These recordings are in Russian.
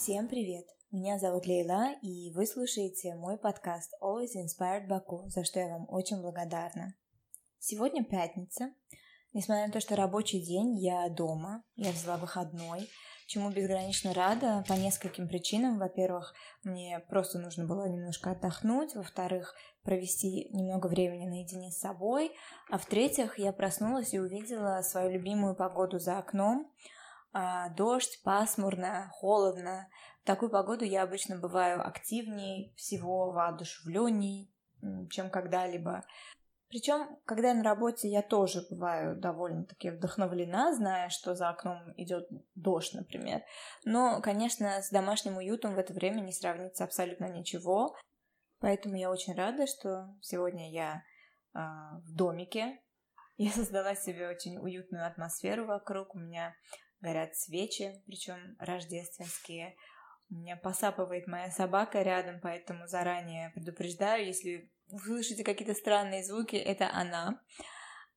Всем привет! Меня зовут Лейла, и вы слушаете мой подкаст Always Inspired Baku, за что я вам очень благодарна. Сегодня пятница. Несмотря на то, что рабочий день, я дома, я взяла выходной, чему безгранично рада по нескольким причинам. Во-первых, мне просто нужно было немножко отдохнуть, во-вторых, провести немного времени наедине с собой, а в-третьих, я проснулась и увидела свою любимую погоду за окном, а, дождь, пасмурно, холодно. В такую погоду я обычно бываю активней всего, воодушевленней, чем когда-либо. Причем, когда я на работе, я тоже бываю довольно-таки вдохновлена, зная, что за окном идет дождь, например. Но, конечно, с домашним уютом в это время не сравнится абсолютно ничего. Поэтому я очень рада, что сегодня я э, в домике. Я создала себе очень уютную атмосферу вокруг. У меня горят свечи, причем рождественские. У меня посапывает моя собака рядом, поэтому заранее предупреждаю, если вы слышите какие-то странные звуки, это она.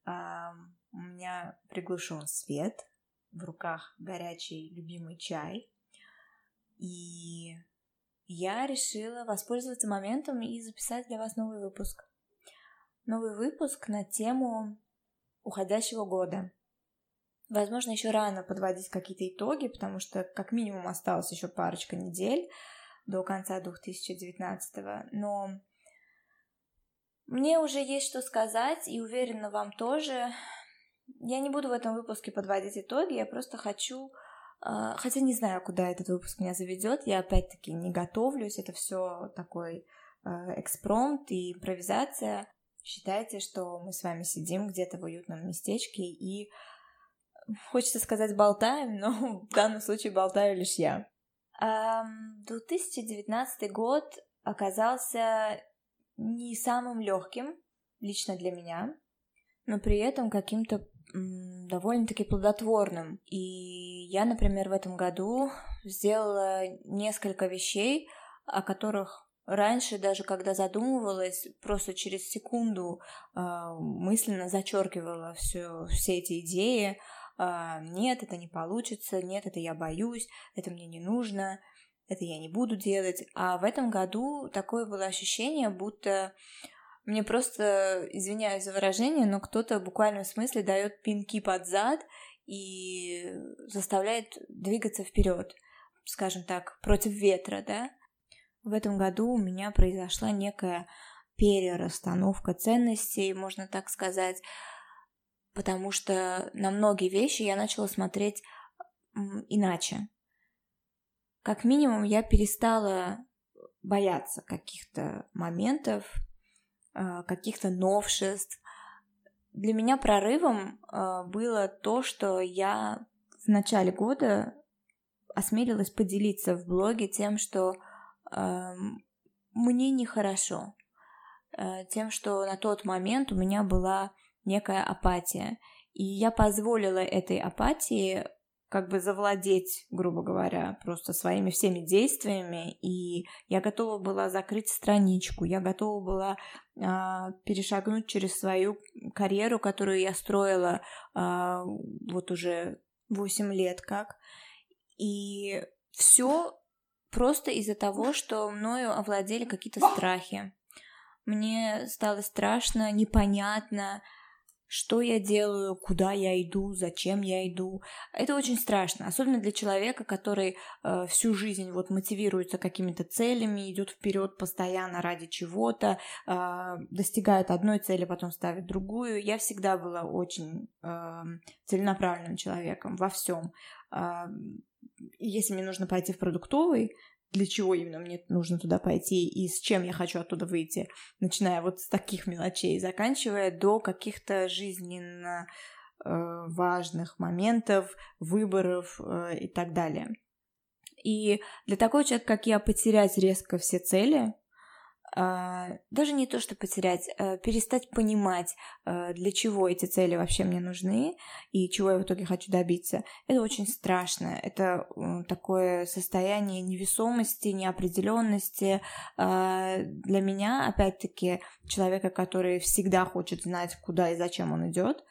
А, у меня приглушен свет, в руках горячий любимый чай. И я решила воспользоваться моментом и записать для вас новый выпуск. Новый выпуск на тему уходящего года. Возможно, еще рано подводить какие-то итоги, потому что как минимум осталось еще парочка недель до конца 2019 но мне уже есть что сказать, и уверена, вам тоже. Я не буду в этом выпуске подводить итоги, я просто хочу а, Хотя не знаю, куда этот выпуск меня заведет. Я опять-таки не готовлюсь. Это все такой а, экспромт и импровизация. Считайте, что мы с вами сидим где-то в уютном местечке и хочется сказать болтаем, но в данном случае болтаю лишь я. 2019 год оказался не самым легким лично для меня, но при этом каким-то довольно-таки плодотворным. И я, например, в этом году сделала несколько вещей, о которых раньше, даже когда задумывалась, просто через секунду э, мысленно зачеркивала все, все эти идеи, нет, это не получится, нет, это я боюсь, это мне не нужно, это я не буду делать. А в этом году такое было ощущение, будто мне просто, извиняюсь за выражение, но кто-то в буквальном смысле дает пинки под зад и заставляет двигаться вперед, скажем так, против ветра, да. В этом году у меня произошла некая перерасстановка ценностей, можно так сказать потому что на многие вещи я начала смотреть иначе. Как минимум, я перестала бояться каких-то моментов, а, каких-то новшеств. Для меня прорывом а, было то, что я в начале года осмелилась поделиться в блоге тем, что мне нехорошо, а, тем, что на тот момент у меня была некая апатия. И я позволила этой апатии как бы завладеть, грубо говоря, просто своими всеми действиями, и я готова была закрыть страничку, я готова была а, перешагнуть через свою карьеру, которую я строила а, вот уже 8 лет как, и все просто из-за того, что мною овладели какие-то страхи. Мне стало страшно, непонятно, что я делаю, куда я иду, зачем я иду. Это очень страшно, особенно для человека, который э, всю жизнь вот мотивируется какими-то целями, идет вперед постоянно ради чего-то, э, достигает одной цели, потом ставит другую. Я всегда была очень э, целенаправленным человеком во всем. Э, если мне нужно пойти в продуктовый, для чего именно мне нужно туда пойти и с чем я хочу оттуда выйти, начиная вот с таких мелочей, заканчивая до каких-то жизненно э, важных моментов, выборов э, и так далее. И для такого человека, как я, потерять резко все цели, даже не то, что потерять, а перестать понимать, а, для чего эти цели вообще мне нужны и чего я в итоге хочу добиться, это очень страшно. Это такое состояние невесомости, неопределенности. Для меня, опять-таки, человека, который всегда хочет знать, куда и зачем он идет,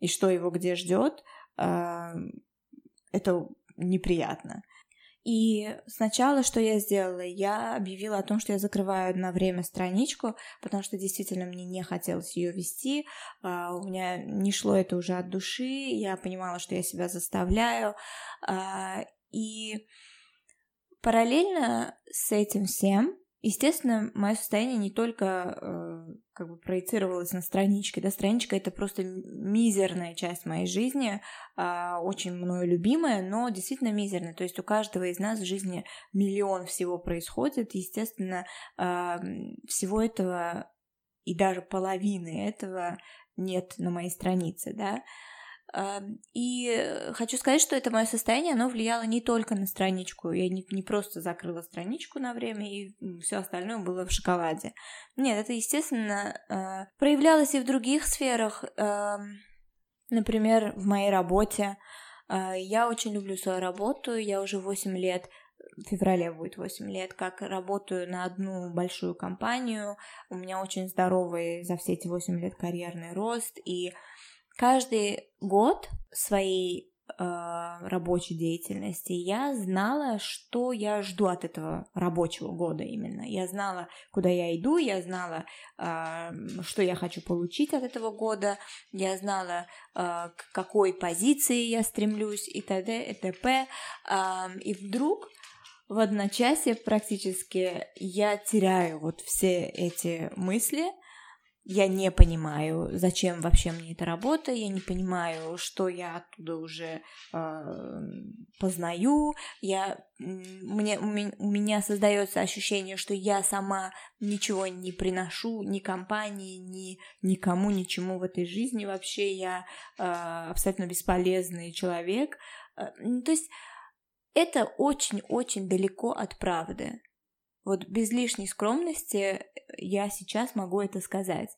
и что его где ждет, это неприятно. И сначала, что я сделала, я объявила о том, что я закрываю на время страничку, потому что действительно мне не хотелось ее вести, а, у меня не шло это уже от души, я понимала, что я себя заставляю, а, и параллельно с этим всем Естественно, мое состояние не только э, как бы проецировалось на страничке, да, страничка это просто мизерная часть моей жизни, э, очень мною любимая, но действительно мизерная. То есть у каждого из нас в жизни миллион всего происходит, естественно, э, всего этого и даже половины этого нет на моей странице, да. И хочу сказать, что это мое состояние, оно влияло не только на страничку. Я не, не просто закрыла страничку на время, и все остальное было в шоколаде. Нет, это, естественно, а, проявлялось и в других сферах. Например, в моей работе. А, я очень люблю свою работу, я уже 8 лет в феврале будет 8 лет, как работаю на одну большую компанию. У меня очень здоровый за все эти 8 лет карьерный рост, и каждый год своей э, рабочей деятельности я знала, что я жду от этого рабочего года именно. Я знала, куда я иду, я знала, э, что я хочу получить от этого года, я знала, э, к какой позиции я стремлюсь и т.д. и т.п. И вдруг в одночасье практически я теряю вот все эти мысли, я не понимаю, зачем вообще мне эта работа, я не понимаю, что я оттуда уже э, познаю, я, мне, у, меня, создается ощущение, что я сама ничего не приношу ни компании, ни никому, ничему в этой жизни, вообще я э, абсолютно бесполезный человек. Э, то есть это очень-очень далеко от правды. Вот без лишней скромности э, я сейчас могу это сказать.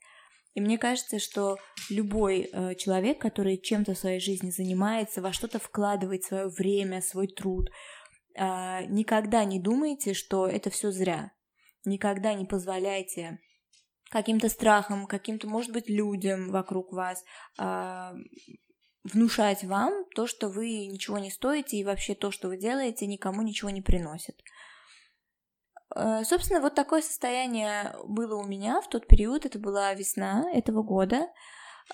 И мне кажется, что любой э, человек, который чем-то в своей жизни занимается, во что-то вкладывает свое время, свой труд, э, никогда не думайте, что это все зря. Никогда не позволяйте каким-то страхам, каким-то, может быть, людям вокруг вас э, внушать вам то, что вы ничего не стоите, и вообще то, что вы делаете, никому ничего не приносит. Э, собственно, вот такое состояние было у меня в тот период, это была весна этого года,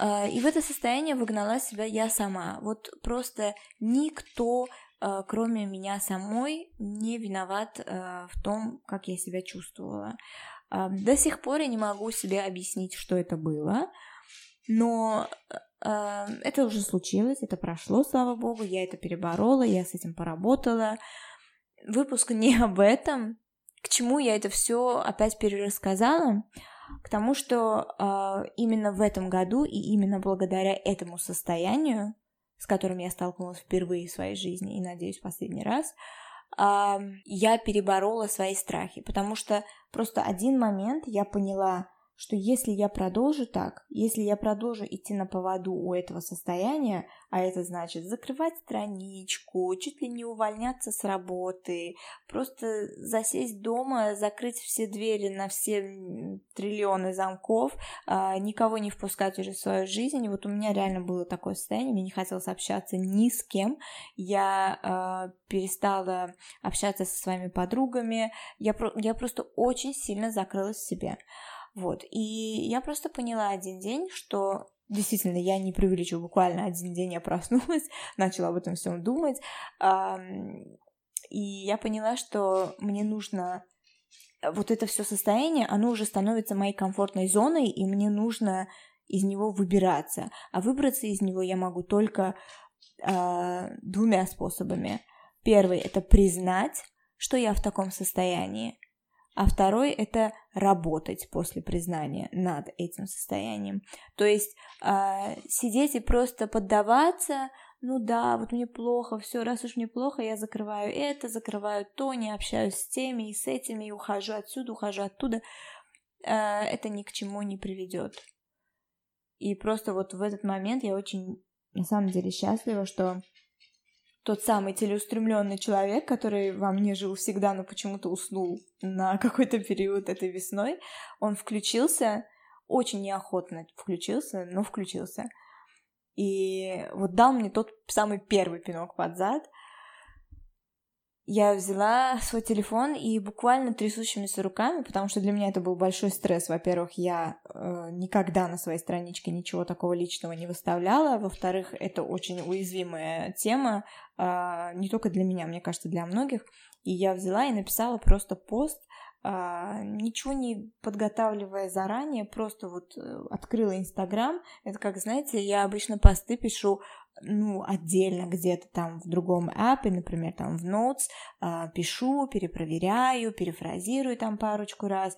э, и в это состояние выгнала себя я сама. Вот просто никто, э, кроме меня самой, не виноват в том, как я себя чувствовала. До сих пор я не могу себе объяснить, что это было, но это уже случилось, это прошло, слава богу, я это переборола, я с этим поработала. Выпуск не об этом, к чему я это все опять перерассказала? К тому, что э, именно в этом году и именно благодаря этому состоянию, с которым я столкнулась впервые в своей жизни и, надеюсь, в последний раз, э, я переборола свои страхи, потому что просто один момент я поняла, что если я продолжу так, если я продолжу идти на поводу у этого состояния, а это значит закрывать страничку, чуть ли не увольняться с работы, просто засесть дома, закрыть все двери на все триллионы замков, а, никого не впускать уже в свою жизнь. Вот у меня реально было такое состояние, мне не хотелось общаться ни с кем, я а, перестала общаться со своими подругами, я, я просто очень сильно закрылась в себе. Вот, и я просто поняла один день, что действительно, я не преувеличу, буквально один день я проснулась, начала об этом всем думать, и я поняла, что мне нужно вот это все состояние, оно уже становится моей комфортной зоной, и мне нужно из него выбираться. А выбраться из него я могу только э, двумя способами. Первый это признать, что я в таком состоянии а второй это работать после признания над этим состоянием. То есть э, сидеть и просто поддаваться, ну да, вот мне плохо, все, раз уж мне плохо, я закрываю это, закрываю то, не общаюсь с теми и с этими, и ухожу отсюда, ухожу оттуда, э, это ни к чему не приведет. И просто вот в этот момент я очень, на самом деле, счастлива, что тот самый целеустремленный человек, который во мне жил всегда, но почему-то уснул на какой-то период этой весной, он включился, очень неохотно включился, но включился. И вот дал мне тот самый первый пинок под зад. Я взяла свой телефон и буквально трясущимися руками, потому что для меня это был большой стресс. Во-первых, я э, никогда на своей страничке ничего такого личного не выставляла. Во-вторых, это очень уязвимая тема, э, не только для меня, мне кажется, для многих. И я взяла и написала просто пост, ничего не подготавливая заранее, просто вот э, открыла Инстаграм. Это как, знаете, я обычно посты пишу ну, отдельно где-то там в другом аппе, например, там в Notes, э, пишу, перепроверяю, перефразирую там парочку раз,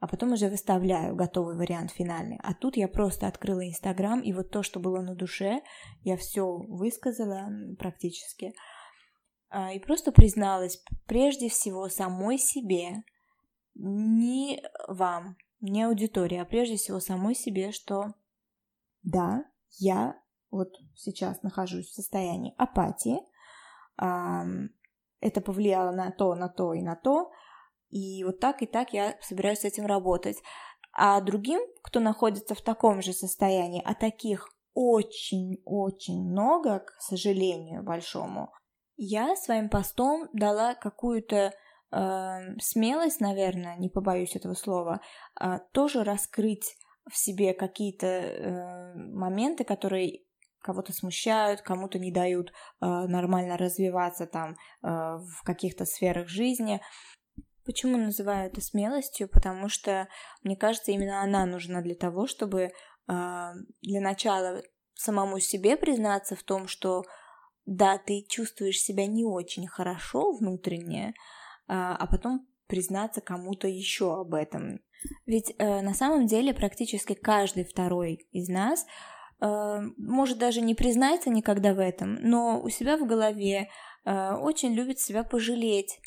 а потом уже выставляю готовый вариант финальный. А тут я просто открыла Инстаграм, и вот то, что было на душе, я все высказала практически. Э, и просто призналась прежде всего самой себе, не вам, не аудитории, а прежде всего самой себе, что да, я вот сейчас нахожусь в состоянии апатии, это повлияло на то, на то и на то, и вот так и так я собираюсь с этим работать. А другим, кто находится в таком же состоянии, а таких очень-очень много, к сожалению, большому, я своим постом дала какую-то э, смелость, наверное, не побоюсь этого слова, э, тоже раскрыть в себе какие-то э, моменты, которые кого-то смущают, кому-то не дают э, нормально развиваться там э, в каких-то сферах жизни. Почему называю это смелостью? Потому что, мне кажется, именно она нужна для того, чтобы э, для начала самому себе признаться в том, что да, ты чувствуешь себя не очень хорошо внутренне, э, а потом признаться кому-то еще об этом. Ведь э, на самом деле практически каждый второй из нас Э, может даже не признается никогда в этом, но у себя в голове э, очень любит себя пожалеть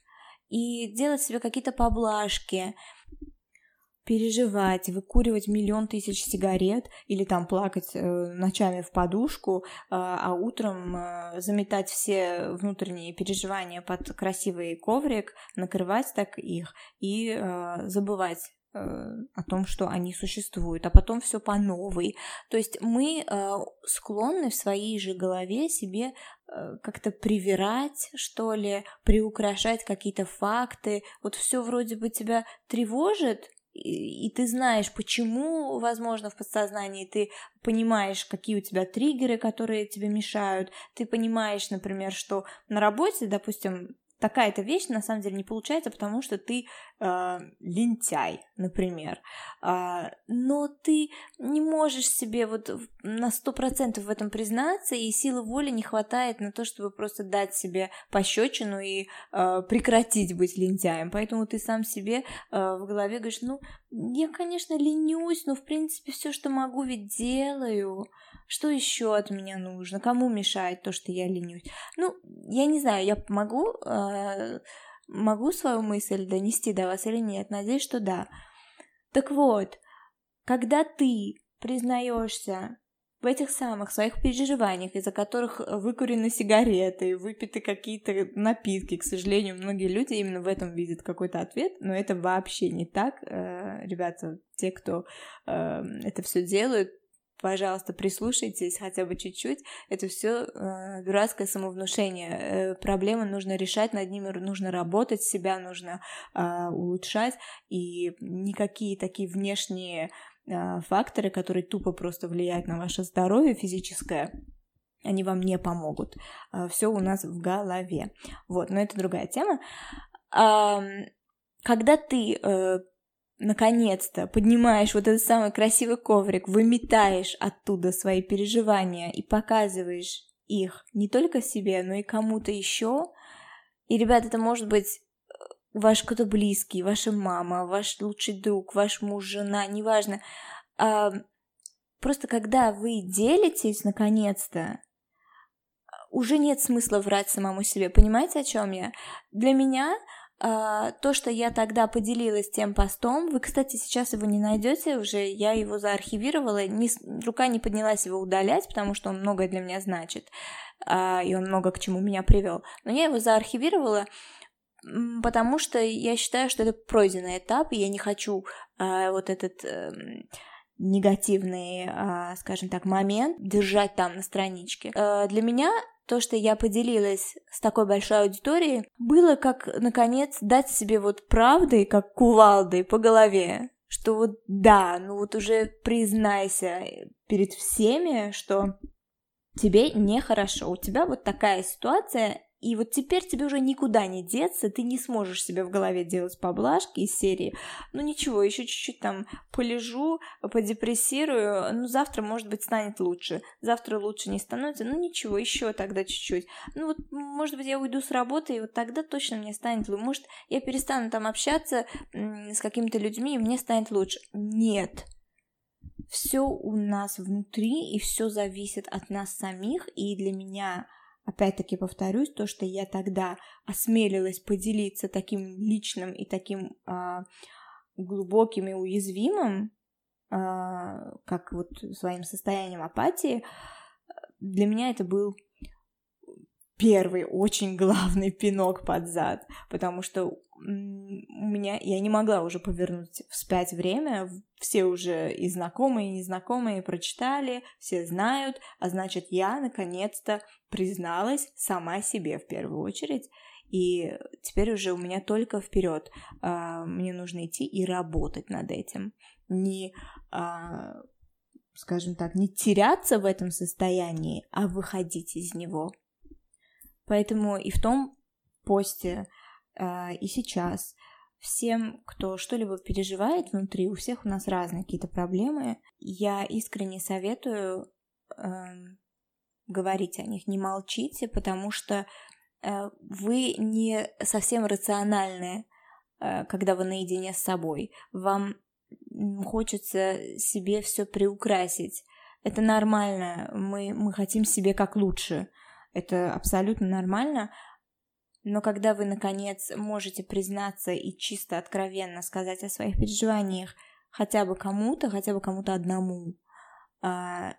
и делать себе какие-то поблажки, переживать, выкуривать миллион тысяч сигарет или там плакать э, ночами в подушку, э, а утром э, заметать все внутренние переживания под красивый коврик, накрывать так их и э, забывать Э, о том, что они существуют, а потом все по новой. То есть мы э, склонны в своей же голове себе э, как-то привирать, что ли, приукрашать какие-то факты. Вот все вроде бы тебя тревожит, и, ты знаешь, почему, возможно, в подсознании ты понимаешь, какие у тебя триггеры, которые тебе мешают. Ты понимаешь, например, что на работе, допустим, такая-то вещь на самом деле не получается, потому что ты э, лентяй, например. Э, но ты не можешь себе вот на сто процентов в этом признаться, и силы воли не хватает на то, чтобы просто дать себе пощечину и э, прекратить быть лентяем. Поэтому ты сам себе э, в голове говоришь, ну, я, конечно, ленюсь, но в принципе все, что могу, ведь делаю. Что еще от меня нужно? Кому мешает то, что я ленюсь? Ну, я не знаю, я могу, э, могу свою мысль донести до вас или нет? Надеюсь, что да. Так вот, когда ты признаешься в этих самых своих переживаниях, из-за которых выкурены сигареты, выпиты какие-то напитки. К сожалению, многие люди именно в этом видят какой-то ответ, но это вообще не так. Э, ребята, те, кто э, это все делают, пожалуйста, прислушайтесь хотя бы чуть-чуть. Это все э, дурацкое самовнушение. Э, проблемы нужно решать, над ними нужно работать, себя нужно э, улучшать, и никакие такие внешние э, факторы, которые тупо просто влияют на ваше здоровье физическое, они вам не помогут. Э, все у нас в голове. Вот, но это другая тема. Когда ты э, наконец-то поднимаешь вот этот самый красивый коврик, выметаешь оттуда свои переживания и показываешь их не только себе, но и кому-то еще. И, ребят, это может быть ваш кто-то близкий, ваша мама, ваш лучший друг, ваш муж, жена, неважно. А, просто когда вы делитесь, наконец-то, уже нет смысла врать самому себе. Понимаете, о чем я? Для меня а, то, что я тогда поделилась тем постом, вы, кстати, сейчас его не найдете уже, я его заархивировала, не, рука не поднялась его удалять, потому что он многое для меня значит, а, и он много к чему меня привел. Но я его заархивировала, потому что я считаю, что это пройденный этап, и я не хочу а, вот этот э, негативный, а, скажем так, момент держать там на страничке. А, для меня то, что я поделилась с такой большой аудиторией, было как, наконец, дать себе вот правдой, как кувалдой по голове, что вот да, ну вот уже признайся перед всеми, что тебе нехорошо, у тебя вот такая ситуация, и вот теперь тебе уже никуда не деться, ты не сможешь себе в голове делать поблажки из серии. Ну ничего, еще чуть-чуть там полежу, подепрессирую, ну завтра, может быть, станет лучше. Завтра лучше не становится, ну ничего, еще тогда чуть-чуть. Ну вот, может быть, я уйду с работы, и вот тогда точно мне станет лучше. Может, я перестану там общаться с какими-то людьми, и мне станет лучше. Нет, все у нас внутри, и все зависит от нас самих, и для меня Опять-таки повторюсь, то, что я тогда осмелилась поделиться таким личным и таким а, глубоким и уязвимым, а, как вот своим состоянием апатии, для меня это был первый очень главный пинок под зад, потому что у меня я не могла уже повернуть вспять время, все уже и знакомые, и незнакомые прочитали, все знают, а значит я наконец-то призналась сама себе в первую очередь, и теперь уже у меня только вперед. А, мне нужно идти и работать над этим, не а, скажем так, не теряться в этом состоянии, а выходить из него. Поэтому и в том посте, и сейчас всем, кто что-либо переживает внутри, у всех у нас разные какие-то проблемы, я искренне советую э, говорить о них, не молчите, потому что э, вы не совсем рациональны, э, когда вы наедине с собой. Вам хочется себе все приукрасить. Это нормально, мы, мы хотим себе как лучше. Это абсолютно нормально. Но когда вы, наконец, можете признаться и чисто откровенно сказать о своих переживаниях хотя бы кому-то, хотя бы кому-то одному, а,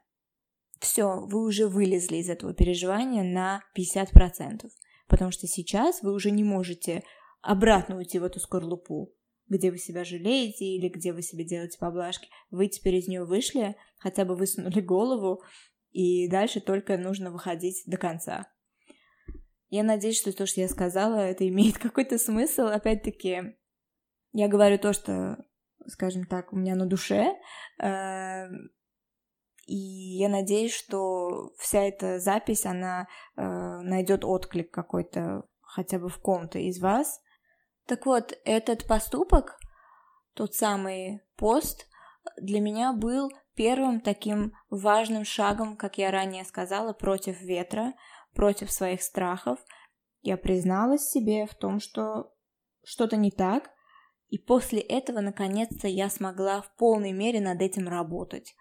все, вы уже вылезли из этого переживания на 50%. Потому что сейчас вы уже не можете обратно уйти в эту скорлупу, где вы себя жалеете или где вы себе делаете поблажки. Вы теперь из нее вышли, хотя бы высунули голову, и дальше только нужно выходить до конца. Я надеюсь, что то, что я сказала, это имеет какой-то смысл. Опять-таки, я говорю то, что, скажем так, у меня на душе. Эм, и я надеюсь, что вся эта запись, она э, найдет отклик какой-то хотя бы в ком-то из вас. Так вот, этот поступок, тот самый пост, для меня был первым таким важным шагом, как я ранее сказала, против ветра, против своих страхов. Я призналась себе в том, что что-то не так, и после этого, наконец-то, я смогла в полной мере над этим работать.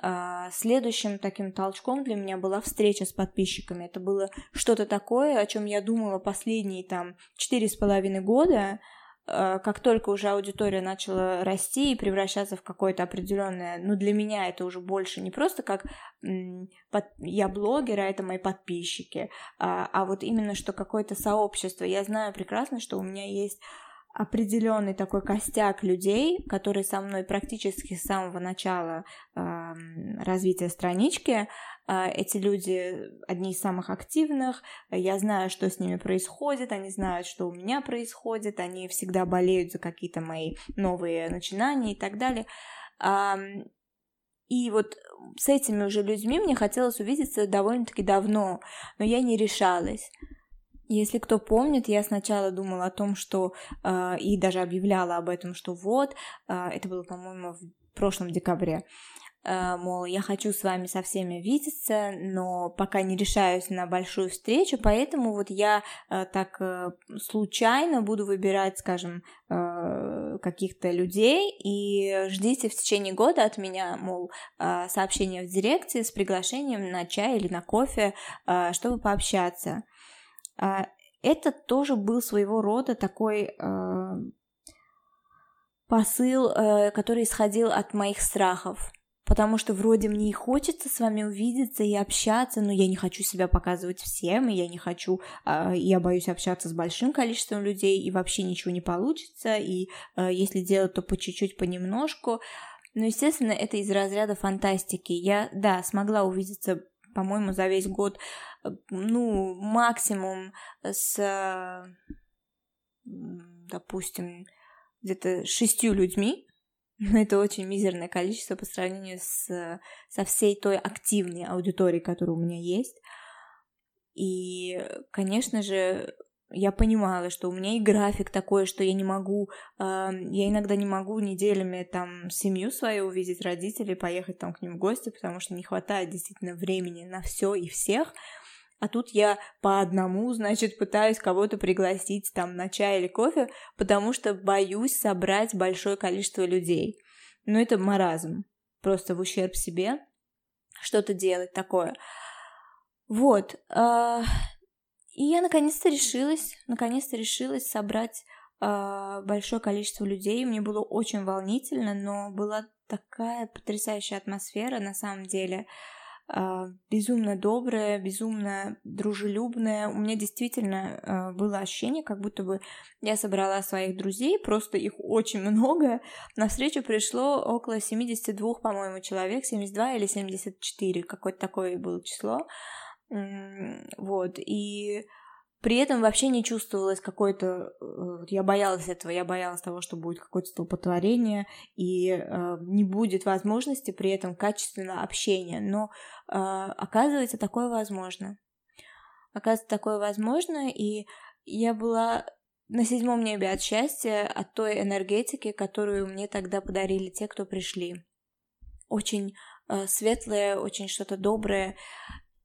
А, следующим таким толчком для меня была встреча с подписчиками. Это было что-то такое, о чем я думала последние там четыре с половиной года, как только уже аудитория начала расти и превращаться в какое-то определенное, ну для меня это уже больше не просто как под, я блогер, а это мои подписчики, а, а вот именно что какое-то сообщество. Я знаю прекрасно, что у меня есть определенный такой костяк людей, которые со мной практически с самого начала э, развития странички. Э, эти люди одни из самых активных. Я знаю, что с ними происходит, они знают, что у меня происходит, они всегда болеют за какие-то мои новые начинания и так далее. И вот с этими уже людьми мне хотелось увидеться довольно-таки давно, но я не решалась. Если кто помнит, я сначала думала о том, что э, и даже объявляла об этом, что вот, э, это было, по-моему, в прошлом декабре, мол, я хочу с вами со всеми видеться, но пока не решаюсь на большую встречу, поэтому вот я э, так э, случайно буду выбирать, скажем, э, каких-то людей и ждите в течение года от меня, мол, э, сообщения в директе с приглашением на чай или на кофе, э, чтобы пообщаться. Это тоже был своего рода такой посыл, э, который исходил от моих страхов. Потому что вроде мне и хочется с вами увидеться и общаться, но я не хочу себя показывать всем, и я не хочу, а, я боюсь общаться с большим количеством людей, и вообще ничего не получится, и если делать, то по чуть-чуть, понемножку. Но, естественно, это из разряда фантастики. Я, да, смогла увидеться по-моему, за весь год, э, ну, максимум с, допустим, где-то шестью людьми, но это очень мизерное количество по сравнению с, со всей той активной аудиторией, которая у меня есть. И, конечно же, я понимала, что у меня и график такой, что я не могу, э, я иногда не могу неделями там семью свою увидеть, родителей, поехать там к ним в гости, потому что не хватает действительно времени на все и всех. А тут я по одному, значит, пытаюсь кого-то пригласить там на чай или кофе, потому что боюсь собрать большое количество людей. Ну, это маразм. Просто в ущерб себе что-то делать такое. Вот. Э, и я наконец-то решилась, наконец-то решилась собрать э, большое количество людей. Мне было очень волнительно, но была такая потрясающая атмосфера на самом деле. Э, безумно добрая, безумно дружелюбная. У меня действительно э, было ощущение, как будто бы я собрала своих друзей, просто их очень много. На встречу пришло около 72, по-моему, человек, 72 или 74, какое-то такое было число. Вот, и при этом вообще не чувствовалось какой-то... Э, я боялась этого, я боялась того, что будет какое-то столпотворение, и э, не будет возможности при этом качественно общения. Но э, оказывается, такое возможно. Оказывается, такое возможно, и я была на седьмом небе от счастья, от той энергетики, которую мне тогда подарили те, кто пришли. Очень э, светлое, очень что-то доброе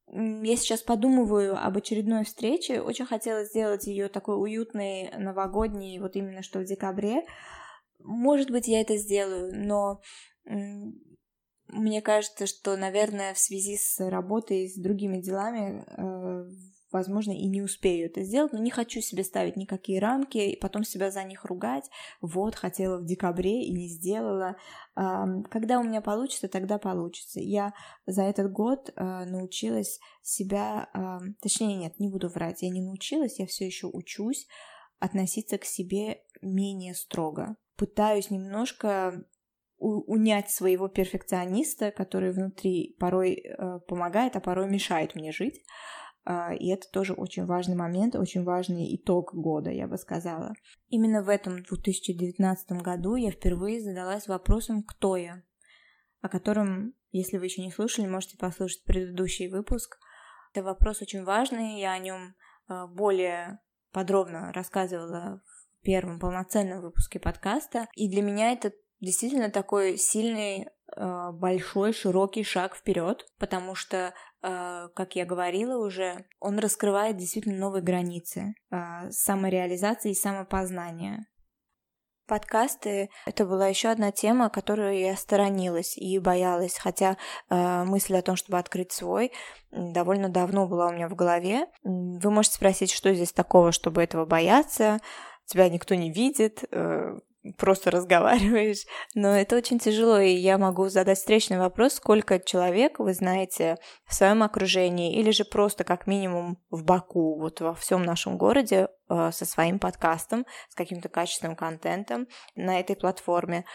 я сейчас подумываю об очередной встрече. Очень хотела сделать ее такой уютной, новогодней, вот именно что в декабре. Может быть, я это сделаю, но мне кажется, что, наверное, в связи с работой и с другими делами э, возможно, и не успею это сделать, но не хочу себе ставить никакие рамки и потом себя за них ругать. Вот, хотела в декабре и не сделала. Когда у меня получится, тогда получится. Я за этот год а, научилась себя, точнее, нет, не буду врать, я не научилась, я все еще учусь относиться к себе менее строго. Пытаюсь немножко унять своего перфекциониста, который внутри порой э, помогает, а порой мешает мне жить. А, и это тоже очень важный момент, очень важный итог года, я бы сказала. Именно в этом 2019 году я впервые задалась вопросом «Кто я?», о котором, если вы еще не слушали, можете послушать предыдущий выпуск. Это вопрос очень важный, я о нем а, более подробно рассказывала в первом полноценном выпуске подкаста. И для меня это действительно такой сильный, а, большой, широкий шаг вперед, потому что как я говорила уже, он раскрывает действительно новые границы э, самореализации и самопознания. Подкасты — это была еще одна тема, которую я сторонилась и боялась, хотя э, мысль о том, чтобы открыть свой, довольно давно была у меня в голове. Вы можете спросить, что здесь такого, чтобы этого бояться, тебя никто не видит, э, просто разговариваешь, но это очень тяжело, и я могу задать встречный вопрос, сколько человек вы знаете в своем окружении, или же просто как минимум в Баку, вот во всем нашем городе э, со своим подкастом, с каким-то качественным контентом на этой платформе.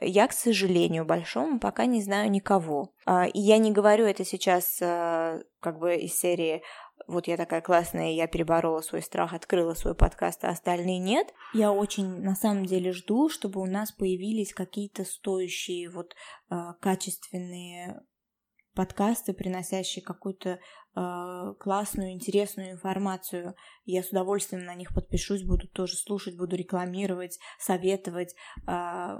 Я, к сожалению, большому пока не знаю никого. А, и я не говорю это сейчас э, как бы из серии вот я такая классная, я переборола свой страх, открыла свой подкаст, а остальные нет. Я очень на самом деле жду, чтобы у нас появились какие-то стоящие, вот э, качественные подкасты, приносящие какую-то э, классную, интересную информацию. Я с удовольствием на них подпишусь, буду тоже слушать, буду рекламировать, советовать. Э,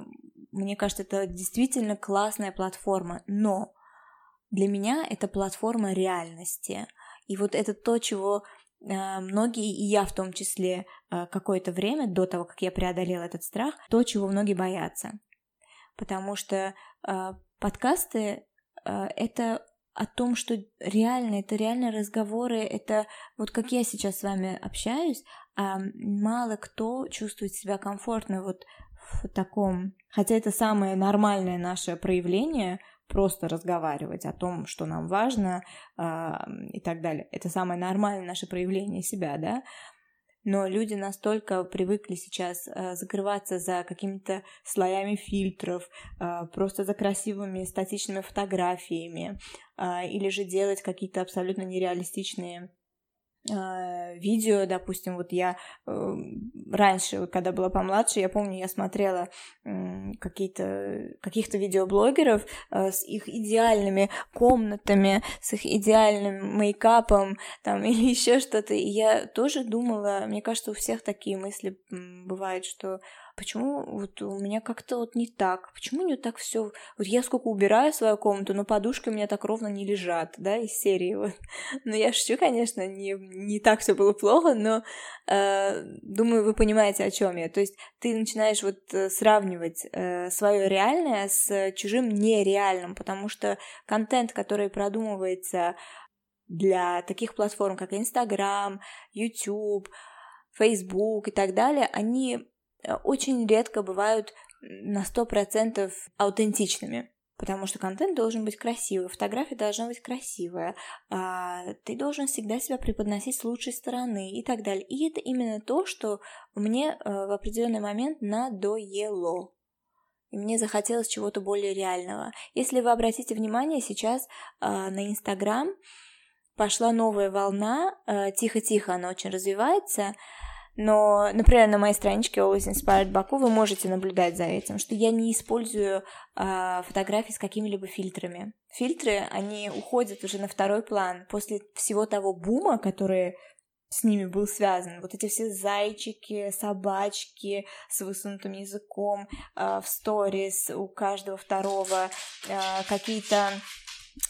мне кажется, это действительно классная платформа, но для меня это платформа реальности – и вот это то, чего э, многие, и я в том числе, э, какое-то время до того, как я преодолела этот страх, то, чего многие боятся. Потому что э, подкасты это о том, что реально, это реально разговоры, это вот как я сейчас с вами общаюсь, а мало кто чувствует себя комфортно вот в таком, хотя это самое нормальное наше проявление, просто разговаривать о том, что нам важно э, и так далее. Это самое нормальное наше проявление себя, да. но люди настолько привыкли сейчас э, закрываться за какими-то слоями фильтров, э, просто за красивыми статичными фотографиями, или же делать какие-то абсолютно нереалистичные а, видео, допустим, вот я э, раньше, когда была помладше, я помню, я смотрела э, какие-то каких-то видеоблогеров э, с их идеальными комнатами, с их идеальным мейкапом, там или еще что-то, и я тоже думала, мне кажется, у всех такие мысли бывают, что почему вот у меня как-то вот не так, почему не так все, вот я сколько убираю свою комнату, но подушки у меня так ровно не лежат, да, из серии вот. Но я шучу, конечно, не, не так все было плохо, но э, думаю, вы понимаете, о чем я. То есть ты начинаешь вот э, сравнивать э, свое реальное с чужим нереальным, потому что контент, который продумывается для таких платформ, как Инстаграм, YouTube, Facebook и так далее, они очень редко бывают на сто процентов аутентичными. Потому что контент должен быть красивый, фотография должна быть красивая, а ты должен всегда себя преподносить с лучшей стороны и так далее. И это именно то, что мне э, в определенный момент надоело. И мне захотелось чего-то более реального. Если вы обратите внимание, сейчас э, на Инстаграм пошла новая волна, тихо-тихо она очень развивается, но, например, на моей страничке Always Inspired Baku вы можете наблюдать за этим, что я не использую э, фотографии с какими-либо фильтрами. Фильтры, они уходят уже на второй план после всего того бума, который с ними был связан. Вот эти все зайчики, собачки с высунутым языком э, в сторис у каждого второго, э, какие-то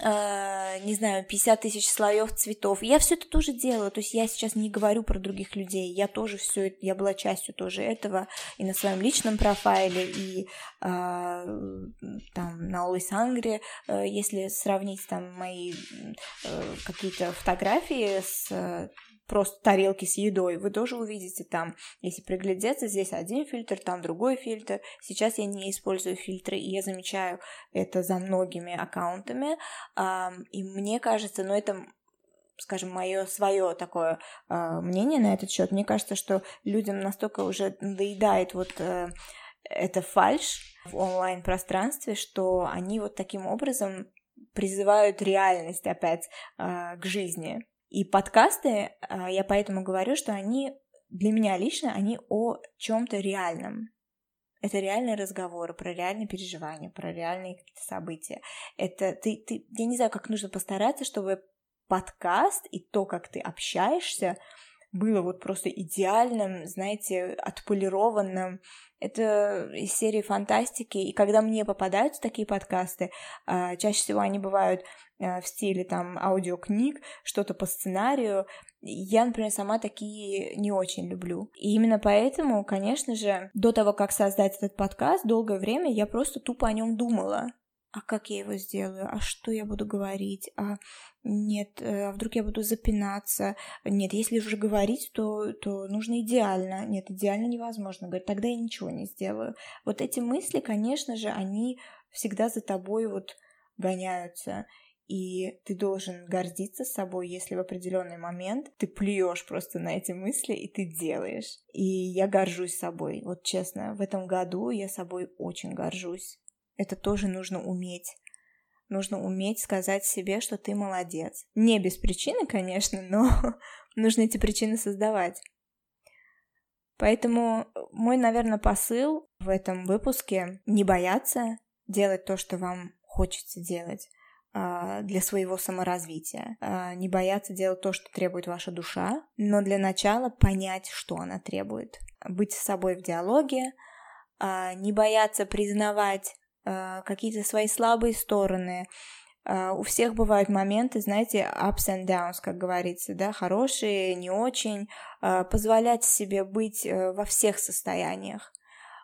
не знаю, 50 тысяч слоев цветов. Я все это тоже делала, то есть я сейчас не говорю про других людей, я тоже все это, я была частью тоже этого и на своем личном профайле, и э, там на Always Hungry, э, если сравнить там мои э, какие-то фотографии с просто тарелки с едой, вы тоже увидите там, если приглядеться, здесь один фильтр, там другой фильтр. Сейчас я не использую фильтры, и я замечаю это за многими аккаунтами, и мне кажется, ну это скажем, мое свое такое э, мнение на этот счет. Мне кажется, что людям настолько уже надоедает вот э, эта фальш в онлайн-пространстве, что они вот таким образом призывают реальность опять э, к жизни. И подкасты, а, я поэтому говорю, что они для меня лично, они о чем-то реальном. Это реальные разговоры про реальные переживания, про реальные какие-то события. Это ты, ты, я не знаю, как нужно постараться, чтобы подкаст и то, как ты общаешься, было вот просто идеальным, знаете, отполированным. Это из серии фантастики. И когда мне попадаются такие подкасты, а, чаще всего они бывают а, в стиле там аудиокниг, что-то по сценарию. Я, например, сама такие не очень люблю. И именно поэтому, конечно же, до того, как создать этот подкаст, долгое время я просто тупо о нем думала а как я его сделаю, а что я буду говорить, а нет, э, а вдруг я буду запинаться, нет, если уже говорить, то, то нужно идеально, нет, идеально невозможно, говорит, тогда я ничего не сделаю. Вот эти мысли, конечно же, они всегда за тобой вот гоняются, и ты должен гордиться собой, если в определенный момент ты плюешь просто на эти мысли и ты делаешь. И я горжусь собой, вот честно, в этом году я собой очень горжусь. Это тоже нужно уметь. Нужно уметь сказать себе, что ты молодец. Не без причины, конечно, но нужно эти причины создавать. Поэтому мой, наверное, посыл в этом выпуске не бояться делать то, что вам хочется делать а, для своего саморазвития. А, не бояться делать то, что требует ваша душа, но для начала понять, что она требует. Быть с собой в диалоге, а, не бояться признавать какие-то свои слабые стороны. Uh, у всех бывают моменты, знаете, ups and downs, как говорится, да, хорошие, не очень. Uh, позволять себе быть во всех состояниях.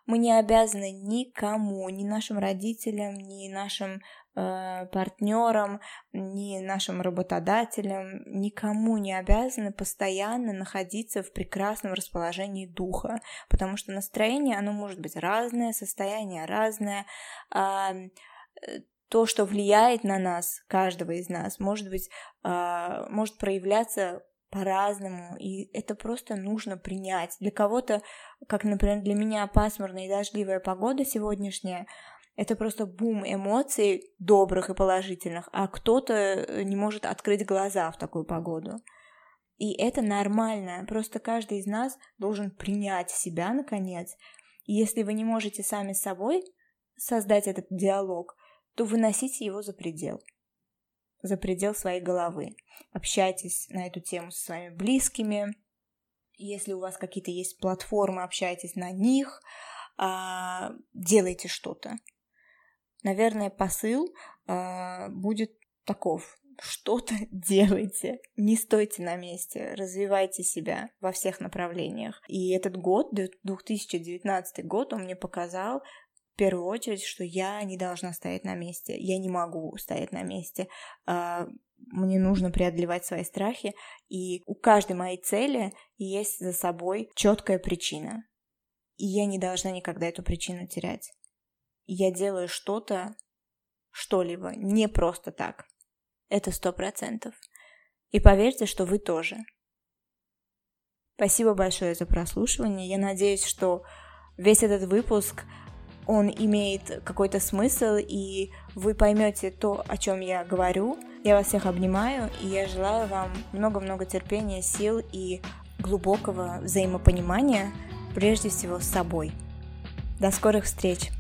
Мы не обязаны никому, ни нашим родителям, ни нашим э, партнерам, ни нашим работодателям, никому не обязаны постоянно находиться в прекрасном расположении духа, потому что настроение, оно может быть разное, состояние разное, а, э, то, что влияет на нас, каждого из нас, может быть, э, может проявляться по-разному, и это просто нужно принять. Для кого-то, как, например, для меня пасмурная и дождливая погода сегодняшняя, это просто бум эмоций добрых и положительных, а кто-то э, не может открыть глаза в такую погоду. И это нормально, просто каждый из нас должен принять себя, наконец. И если вы не можете сами с собой создать этот диалог, то выносите его за предел за предел своей головы. Общайтесь на эту тему со своими близкими. Если у вас какие-то есть платформы, общайтесь на них, а, делайте что-то. Наверное, посыл а, будет таков. Что-то делайте, не стойте на месте, развивайте себя во всех направлениях. И этот год, 2019 год, он мне показал, в первую очередь, что я не должна стоять на месте, я не могу стоять на месте, а, мне нужно преодолевать свои страхи, и у каждой моей цели есть за собой четкая причина, и я не должна никогда эту причину терять. Я делаю что-то, что-либо, не просто так. Это сто процентов. И поверьте, что вы тоже. Спасибо большое за прослушивание. Я надеюсь, что весь этот выпуск он имеет какой-то смысл, и вы поймете то, о чем я говорю. Я вас всех обнимаю, и я желаю вам много-много терпения, сил и глубокого взаимопонимания, прежде всего с собой. До скорых встреч!